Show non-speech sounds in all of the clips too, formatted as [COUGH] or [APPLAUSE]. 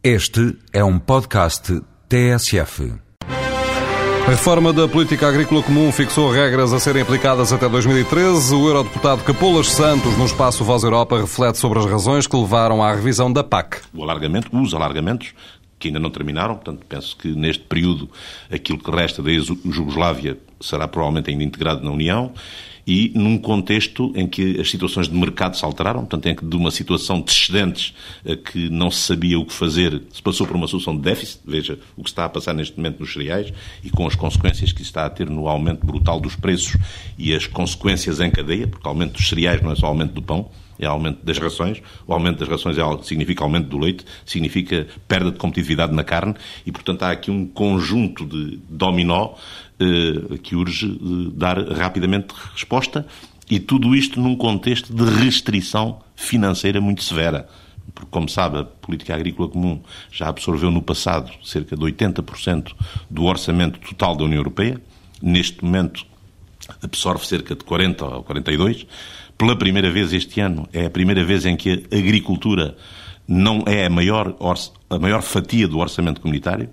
Este é um podcast TSF. A reforma da política agrícola comum fixou regras a serem aplicadas até 2013. O eurodeputado Capolas Santos, no espaço Voz Europa, reflete sobre as razões que levaram à revisão da PAC. O alargamento, os alargamentos, que ainda não terminaram, portanto, penso que neste período aquilo que resta da Jugoslávia será provavelmente ainda integrado na União e num contexto em que as situações de mercado se alteraram, portanto, em que de uma situação de excedentes a que não se sabia o que fazer, se passou por uma solução de déficit, veja o que está a passar neste momento nos cereais e com as consequências que isso está a ter no aumento brutal dos preços e as consequências em cadeia, porque o aumento dos cereais não é só o aumento do pão, é aumento das rações. O aumento das rações é algo, significa aumento do leite, significa perda de competitividade na carne e, portanto, há aqui um conjunto de dominó eh, que urge eh, dar rapidamente resposta e tudo isto num contexto de restrição financeira muito severa. Porque, como sabe, a política agrícola comum já absorveu no passado cerca de 80% do orçamento total da União Europeia. Neste momento absorve cerca de 40 ou 42. Pela primeira vez este ano, é a primeira vez em que a agricultura não é a maior, a maior fatia do orçamento comunitário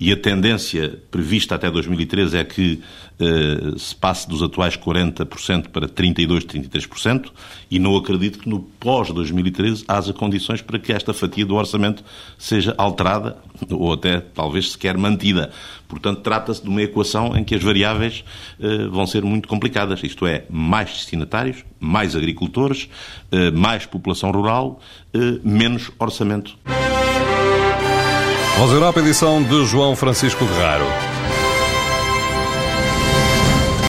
e a tendência prevista até 2013 é que uh, se passe dos atuais 40% para 32%, 33% e não acredito que no pós-2013 haja condições para que esta fatia do orçamento seja alterada [LAUGHS] ou até talvez sequer mantida. Portanto, trata-se de uma equação em que as variáveis uh, vão ser muito complicadas, isto é, mais destinatários, mais agricultores, uh, mais população rural, menos orçamento. Voz Europa, edição de João Francisco Guerraro.